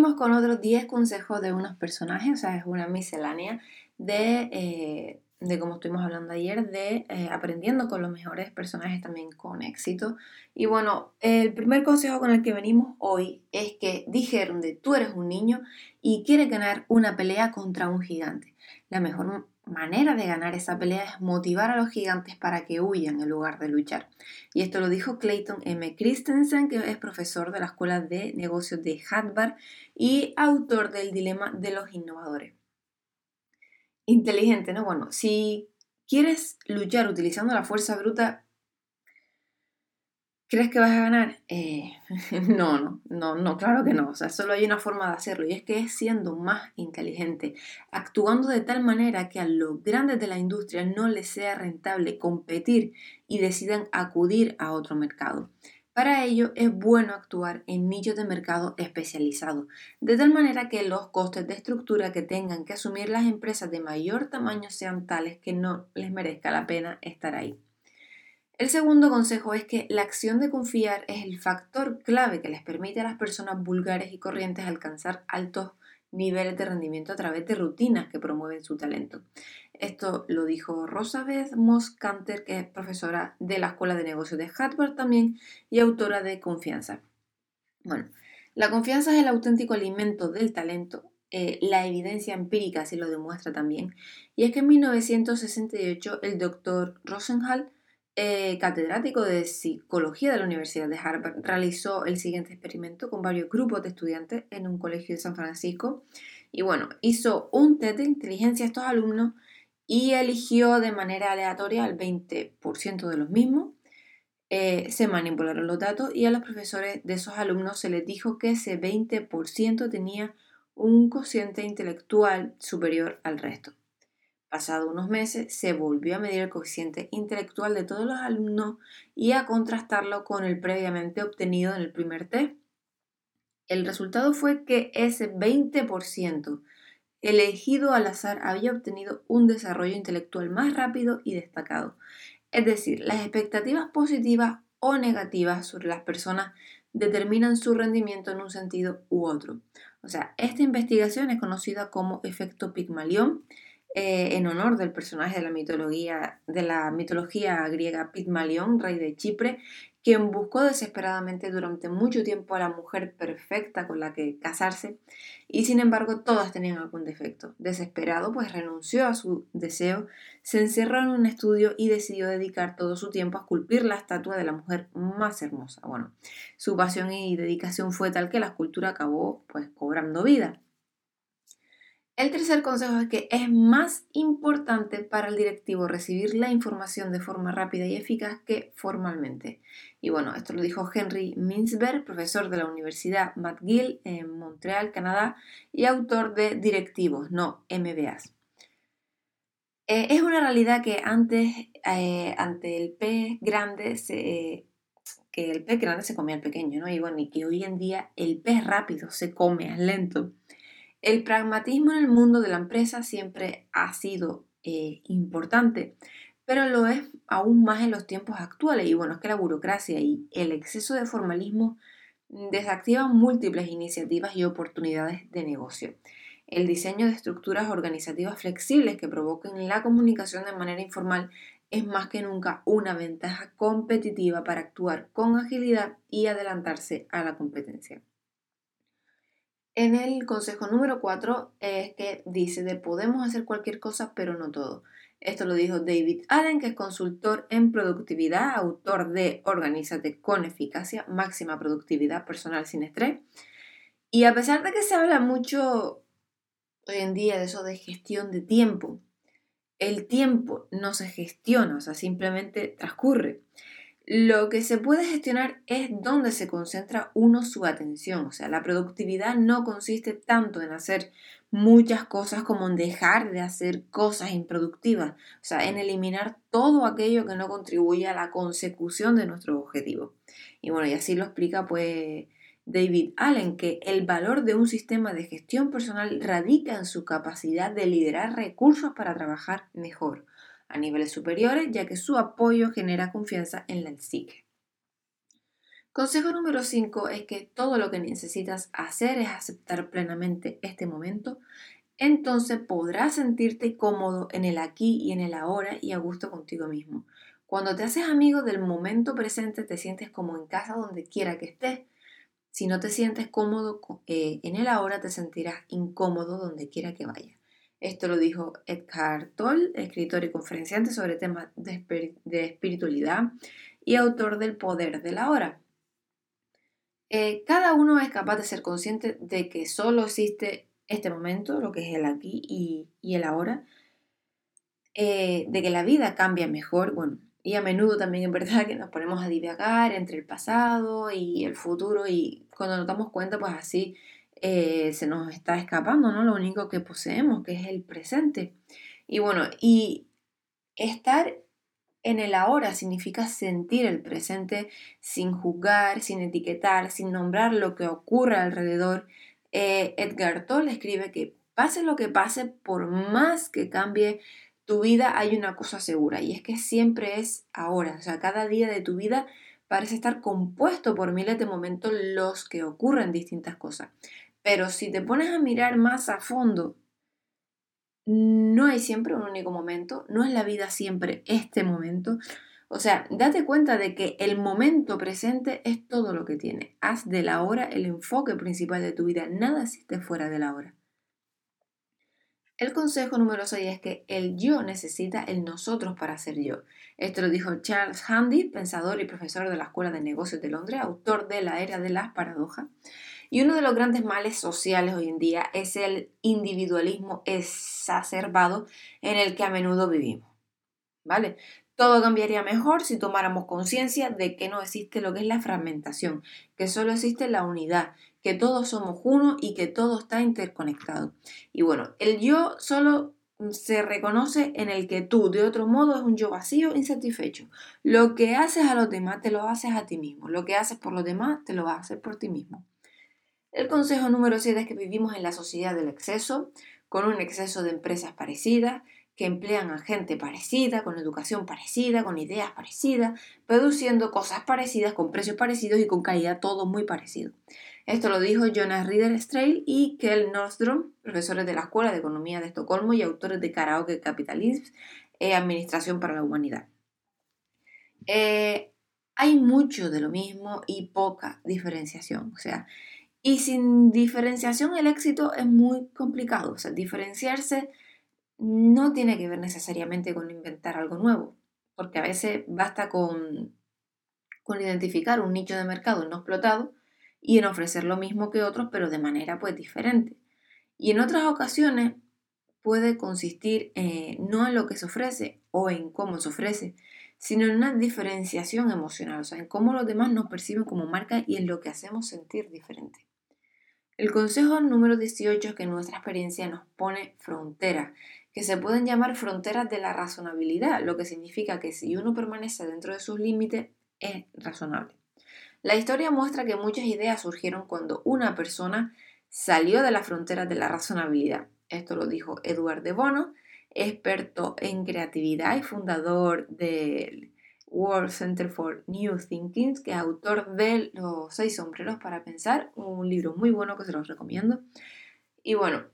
Con otros 10 consejos de unos personajes, o sea, es una miscelánea de, eh, de como estuvimos hablando ayer, de eh, aprendiendo con los mejores personajes también con éxito. Y bueno, el primer consejo con el que venimos hoy es que dijeron de tú eres un niño y quieres ganar una pelea contra un gigante. La mejor manera de ganar esa pelea es motivar a los gigantes para que huyan en lugar de luchar. Y esto lo dijo Clayton M. Christensen, que es profesor de la Escuela de Negocios de Harvard y autor del Dilema de los Innovadores. Inteligente, ¿no? Bueno, si quieres luchar utilizando la fuerza bruta, ¿Crees que vas a ganar? Eh, no, no, no, no, claro que no. O sea, solo hay una forma de hacerlo y es que es siendo más inteligente, actuando de tal manera que a los grandes de la industria no les sea rentable competir y decidan acudir a otro mercado. Para ello es bueno actuar en nichos de mercado especializados, de tal manera que los costes de estructura que tengan que asumir las empresas de mayor tamaño sean tales que no les merezca la pena estar ahí. El segundo consejo es que la acción de confiar es el factor clave que les permite a las personas vulgares y corrientes alcanzar altos niveles de rendimiento a través de rutinas que promueven su talento. Esto lo dijo Rosabeth Moss Canter, que es profesora de la Escuela de Negocios de Harvard también y autora de Confianza. Bueno, la confianza es el auténtico alimento del talento. Eh, la evidencia empírica se lo demuestra también. Y es que en 1968 el doctor Rosenhall eh, catedrático de psicología de la Universidad de Harvard, realizó el siguiente experimento con varios grupos de estudiantes en un colegio de San Francisco. Y bueno, hizo un test de inteligencia a estos alumnos y eligió de manera aleatoria al 20% de los mismos. Eh, se manipularon los datos y a los profesores de esos alumnos se les dijo que ese 20% tenía un cociente intelectual superior al resto. Pasado unos meses, se volvió a medir el coeficiente intelectual de todos los alumnos y a contrastarlo con el previamente obtenido en el primer test. El resultado fue que ese 20% elegido al azar había obtenido un desarrollo intelectual más rápido y destacado. Es decir, las expectativas positivas o negativas sobre las personas determinan su rendimiento en un sentido u otro. O sea, esta investigación es conocida como efecto Pigmalión eh, en honor del personaje de la mitología, de la mitología griega Pigmalión, rey de Chipre, quien buscó desesperadamente durante mucho tiempo a la mujer perfecta con la que casarse y sin embargo todas tenían algún defecto. Desesperado, pues renunció a su deseo, se encerró en un estudio y decidió dedicar todo su tiempo a esculpir la estatua de la mujer más hermosa. Bueno, su pasión y dedicación fue tal que la escultura acabó pues cobrando vida. El tercer consejo es que es más importante para el directivo recibir la información de forma rápida y eficaz que formalmente. Y bueno, esto lo dijo Henry Mintzberg, profesor de la Universidad McGill en Montreal, Canadá, y autor de Directivos, no MBAs. Eh, es una realidad que antes, eh, ante el pez grande, se, que el grande se comía al pequeño, ¿no? Y bueno, y que hoy en día el pez rápido se come al lento. El pragmatismo en el mundo de la empresa siempre ha sido eh, importante, pero lo es aún más en los tiempos actuales. Y bueno, es que la burocracia y el exceso de formalismo desactivan múltiples iniciativas y oportunidades de negocio. El diseño de estructuras organizativas flexibles que provoquen la comunicación de manera informal es más que nunca una ventaja competitiva para actuar con agilidad y adelantarse a la competencia. En el consejo número 4 es que dice de podemos hacer cualquier cosa, pero no todo. Esto lo dijo David Allen, que es consultor en productividad, autor de Organízate con eficacia, máxima productividad personal sin estrés. Y a pesar de que se habla mucho hoy en día de eso de gestión de tiempo, el tiempo no se gestiona, o sea, simplemente transcurre. Lo que se puede gestionar es dónde se concentra uno su atención. O sea, la productividad no consiste tanto en hacer muchas cosas como en dejar de hacer cosas improductivas. O sea, en eliminar todo aquello que no contribuye a la consecución de nuestro objetivo. Y bueno, y así lo explica pues David Allen, que el valor de un sistema de gestión personal radica en su capacidad de liderar recursos para trabajar mejor a niveles superiores, ya que su apoyo genera confianza en la psique. Consejo número 5 es que todo lo que necesitas hacer es aceptar plenamente este momento. Entonces podrás sentirte cómodo en el aquí y en el ahora y a gusto contigo mismo. Cuando te haces amigo del momento presente, te sientes como en casa donde quiera que estés. Si no te sientes cómodo eh, en el ahora, te sentirás incómodo donde quiera que vayas. Esto lo dijo Edgar Toll, escritor y conferenciante sobre temas de, espiritualidad y autor del Poder de la Hora. Eh, cada uno es capaz de ser consciente de que solo existe este momento, lo que es el aquí y, el ahora, eh, de que la vida cambia mejor, bueno, y a menudo también es verdad que nos ponemos a divagar entre el pasado y el futuro y cuando nos damos cuenta, pues así eh, se nos está escapando, ¿no? Lo único que poseemos, que es el presente. Y bueno, y estar en el ahora significa sentir el presente sin juzgar, sin etiquetar, sin nombrar lo que ocurre alrededor. Eh, Edgar Tolle escribe que pase lo que pase, por más que cambie tu vida, hay una cosa segura y es que siempre es ahora. O sea, cada día de tu vida parece estar compuesto por miles de momentos los que ocurren distintas cosas. Pero si te pones a mirar más a fondo, no hay siempre un único momento, no es la vida siempre este momento. O sea, date cuenta de que el momento presente es todo lo que tiene. Haz de la hora el enfoque principal de tu vida. Nada existe fuera de la hora. El consejo número 6 es que el yo necesita el nosotros para ser yo. Esto lo dijo Charles Handy, pensador y profesor de la Escuela de Negocios de Londres, autor de La Era de las Paradojas. Y uno de los grandes males sociales hoy en día es el individualismo exacerbado en el que a menudo vivimos. ¿Vale? Todo cambiaría mejor si tomáramos conciencia de que no existe lo que es la fragmentación, que solo existe la unidad, que todos somos uno y que todo está interconectado. Y bueno, el yo solo se reconoce en el que tú, de otro modo, es un yo vacío, insatisfecho. Lo que haces a los demás te lo haces a ti mismo. Lo que haces por los demás te lo vas a hacer por ti mismo. El consejo número 7 es que vivimos en la sociedad del exceso, con un exceso de empresas parecidas, que emplean a gente parecida, con educación parecida, con ideas parecidas, produciendo cosas parecidas, con precios parecidos y con calidad todo muy parecido. Esto lo dijo Jonas Rieder Streil y Kel Nordstrom, profesores de la Escuela de Economía de Estocolmo y autores de Karaoke Capitalism e Administración para la Humanidad. Eh, hay mucho de lo mismo y poca diferenciación. O sea, y sin diferenciación el éxito es muy complicado. O sea, diferenciarse no tiene que ver necesariamente con inventar algo nuevo, porque a veces basta con, con identificar un nicho de mercado no explotado y en ofrecer lo mismo que otros, pero de manera pues diferente. Y en otras ocasiones puede consistir eh, no en lo que se ofrece o en cómo se ofrece, sino en una diferenciación emocional, o sea, en cómo los demás nos perciben como marca y en lo que hacemos sentir diferente. El consejo número 18 es que nuestra experiencia nos pone fronteras, que se pueden llamar fronteras de la razonabilidad, lo que significa que si uno permanece dentro de sus límites, es razonable. La historia muestra que muchas ideas surgieron cuando una persona salió de las fronteras de la razonabilidad. Esto lo dijo Edward de Bono, experto en creatividad y fundador del World Center for New Thinking, que es autor de Los seis sombreros para pensar, un libro muy bueno que se los recomiendo. Y bueno,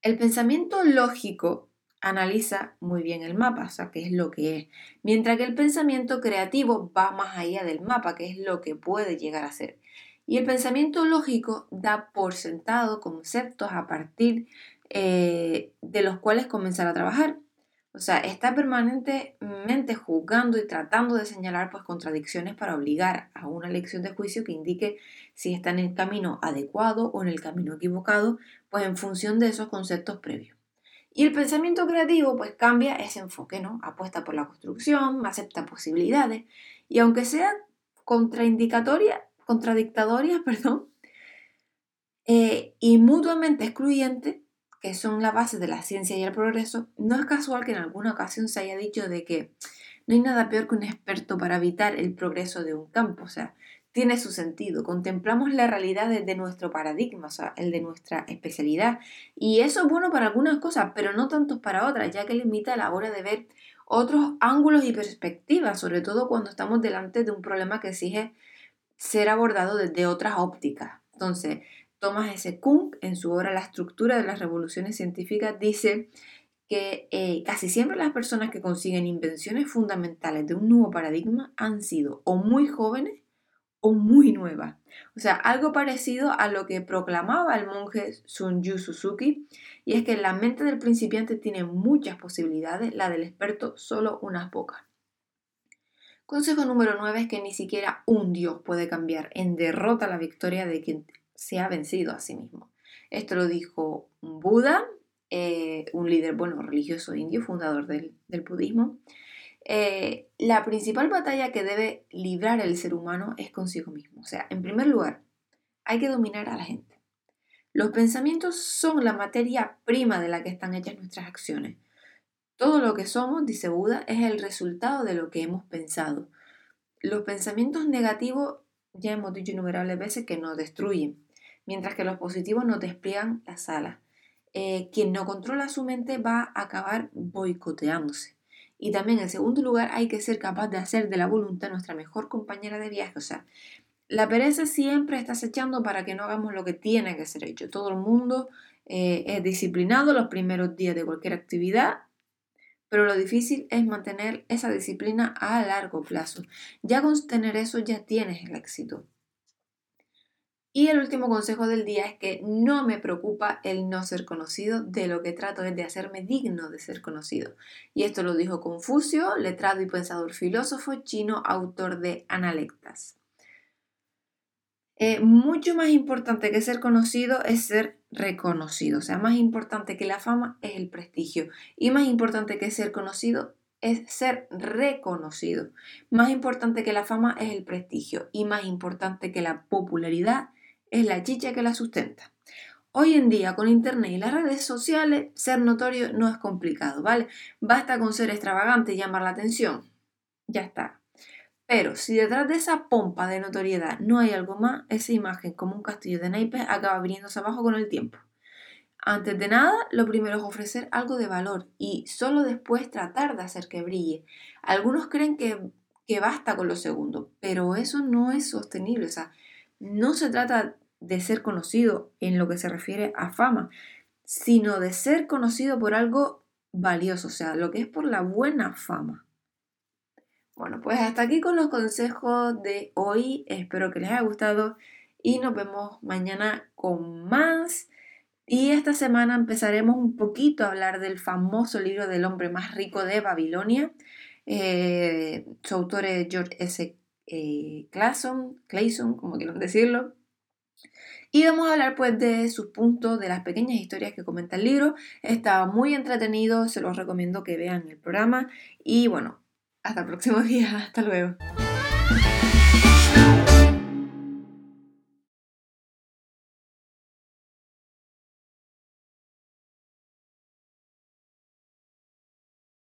el pensamiento lógico analiza muy bien el mapa, o sea, qué es lo que es, mientras que el pensamiento creativo va más allá del mapa, que es lo que puede llegar a ser. Y el pensamiento lógico da por sentado conceptos a partir eh, de los cuales comenzar a trabajar. O sea, está permanentemente juzgando y tratando de señalar pues, contradicciones para obligar a una lección de juicio que indique si está en el camino adecuado o en el camino equivocado, pues en función de esos conceptos previos. Y el pensamiento creativo pues cambia ese enfoque, ¿no? Apuesta por la construcción, acepta posibilidades y aunque sea contraindicatoria, contradictoria, perdón, eh, y mutuamente excluyente, que son la base de la ciencia y el progreso, no es casual que en alguna ocasión se haya dicho de que no hay nada peor que un experto para evitar el progreso de un campo. O sea, tiene su sentido. Contemplamos la realidad desde nuestro paradigma, o sea, el de nuestra especialidad. Y eso es bueno para algunas cosas, pero no tanto para otras, ya que limita la hora de ver otros ángulos y perspectivas, sobre todo cuando estamos delante de un problema que exige ser abordado desde otras ópticas. Entonces, Thomas S. Kuhn, en su obra La estructura de las revoluciones científicas, dice que eh, casi siempre las personas que consiguen invenciones fundamentales de un nuevo paradigma han sido o muy jóvenes o muy nuevas. O sea, algo parecido a lo que proclamaba el monje Sun Yu Suzuki, y es que la mente del principiante tiene muchas posibilidades, la del experto solo unas pocas. Consejo número 9 es que ni siquiera un dios puede cambiar en derrota la victoria de quien se ha vencido a sí mismo. Esto lo dijo Buda eh, un líder, bueno, religioso indio, fundador del, budismo, eh, la principal batalla que debe librar el ser humano es consigo mismo. O sea, en primer lugar, hay que dominar a la gente. Los pensamientos son la materia prima de la que están hechas nuestras acciones. Todo lo que somos, dice Buda, es el resultado de lo que hemos pensado. Los pensamientos negativos, ya hemos dicho innumerables veces, que nos destruyen, mientras que los positivos nos despliegan las alas. Eh, quien no controla su mente va a acabar boicoteándose. Y también, en segundo lugar, hay que ser capaz de hacer de la voluntad nuestra mejor compañera de viaje. O sea, la pereza siempre está acechando para que no hagamos lo que tiene que ser hecho. Todo el mundo eh, es disciplinado los primeros días de cualquier actividad, pero lo difícil es mantener esa disciplina a largo plazo. Ya con tener eso ya tienes el éxito. Y el último consejo del día es que no me preocupa el no ser conocido, de lo que trato es de hacerme digno de ser conocido. Y esto lo dijo Confucio, letrado y pensador filósofo chino, autor de Analectas. Eh, mucho más importante que ser conocido es ser reconocido. O sea, más importante que la fama es el prestigio. Y más importante que ser conocido es ser reconocido. Más importante que la fama es el prestigio. Y más importante que la popularidad es la chicha que la sustenta. Hoy en día, con Internet y las redes sociales, ser notorio no es complicado, ¿vale? Basta con ser extravagante y llamar la atención. Ya está. Pero si detrás de esa pompa de notoriedad no hay algo más, esa imagen como un castillo de naipes acaba viniéndose abajo con el tiempo. Antes de nada, lo primero es ofrecer algo de valor y solo después tratar de hacer que brille. Algunos creen que, que basta con lo segundo, pero eso no es sostenible. O sea, no se trata de ser conocido en lo que se refiere a fama, sino de ser conocido por algo valioso, o sea, lo que es por la buena fama. Bueno, pues hasta aquí con los consejos de hoy. Espero que les haya gustado y nos vemos mañana con más. Y esta semana empezaremos un poquito a hablar del famoso libro del hombre más rico de Babilonia. Eh, su autor es George S. Eh, Clayson, Clayson, como quieran decirlo. Y vamos a hablar pues de sus puntos, de las pequeñas historias que comenta el libro. Está muy entretenido, se los recomiendo que vean el programa. Y bueno, hasta el próximo día, hasta luego.